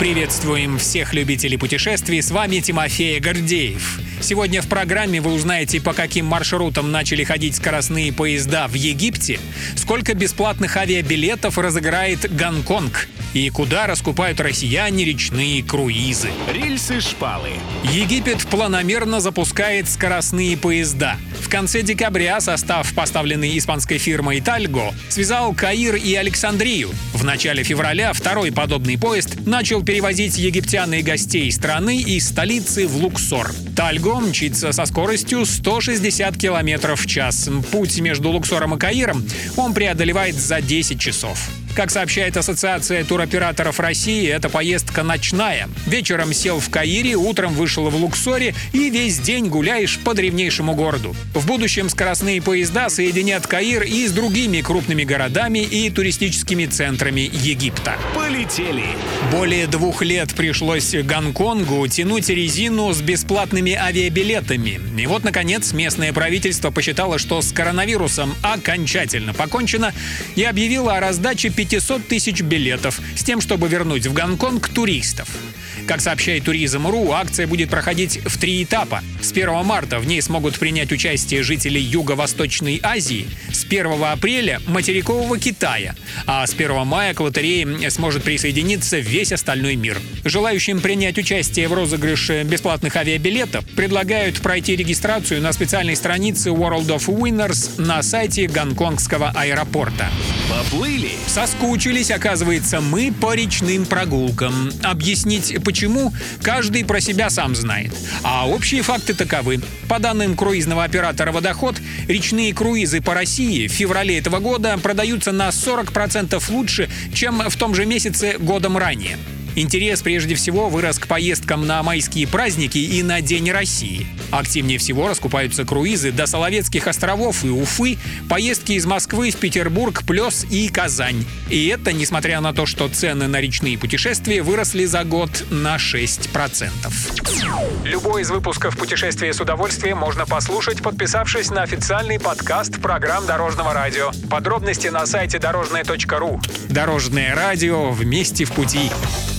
Приветствуем всех любителей путешествий, с вами Тимофей Гордеев. Сегодня в программе вы узнаете, по каким маршрутам начали ходить скоростные поезда в Египте, сколько бесплатных авиабилетов разыграет Гонконг и куда раскупают россияне речные круизы. Рельсы-шпалы. Египет планомерно запускает скоростные поезда. Конце декабря состав, поставленный испанской фирмой Тальго, связал Каир и Александрию. В начале февраля второй подобный поезд начал перевозить египтян и гостей страны из столицы в Луксор. Тальго мчится со скоростью 160 км в час. Путь между Луксором и Каиром он преодолевает за 10 часов. Как сообщает Ассоциация туроператоров России, эта поездка ночная. Вечером сел в Каире, утром вышел в Луксоре и весь день гуляешь по древнейшему городу. В будущем скоростные поезда соединят Каир и с другими крупными городами и туристическими центрами Египта. Полетели. Более двух лет пришлось Гонконгу тянуть резину с бесплатными авиабилетами. И вот, наконец, местное правительство посчитало, что с коронавирусом окончательно покончено и объявило о раздаче 500 тысяч билетов с тем, чтобы вернуть в Гонконг туристов. Как сообщает Туризм.ру, акция будет проходить в три этапа. С 1 марта в ней смогут принять участие жители Юго-Восточной Азии, с 1 апреля – материкового Китая, а с 1 мая к лотерее сможет присоединиться весь остальной мир. Желающим принять участие в розыгрыше бесплатных авиабилетов предлагают пройти регистрацию на специальной странице World of Winners на сайте гонконгского аэропорта. Поплыли. Соскучились, оказывается, мы по речным прогулкам. Объяснить почему, каждый про себя сам знает. А общие факты таковы. По данным круизного оператора «Водоход», речные круизы по России в феврале этого года продаются на 40% лучше, чем в том же месяце годом ранее. Интерес прежде всего вырос к поездкам на майские праздники и на День России. Активнее всего раскупаются круизы до Соловецких островов и Уфы, поездки из Москвы в Петербург, Плес и Казань. И это несмотря на то, что цены на речные путешествия выросли за год на 6%. Любой из выпусков «Путешествия с удовольствием» можно послушать, подписавшись на официальный подкаст программ Дорожного радио. Подробности на сайте дорожное.ру. Дорожное радио вместе в пути.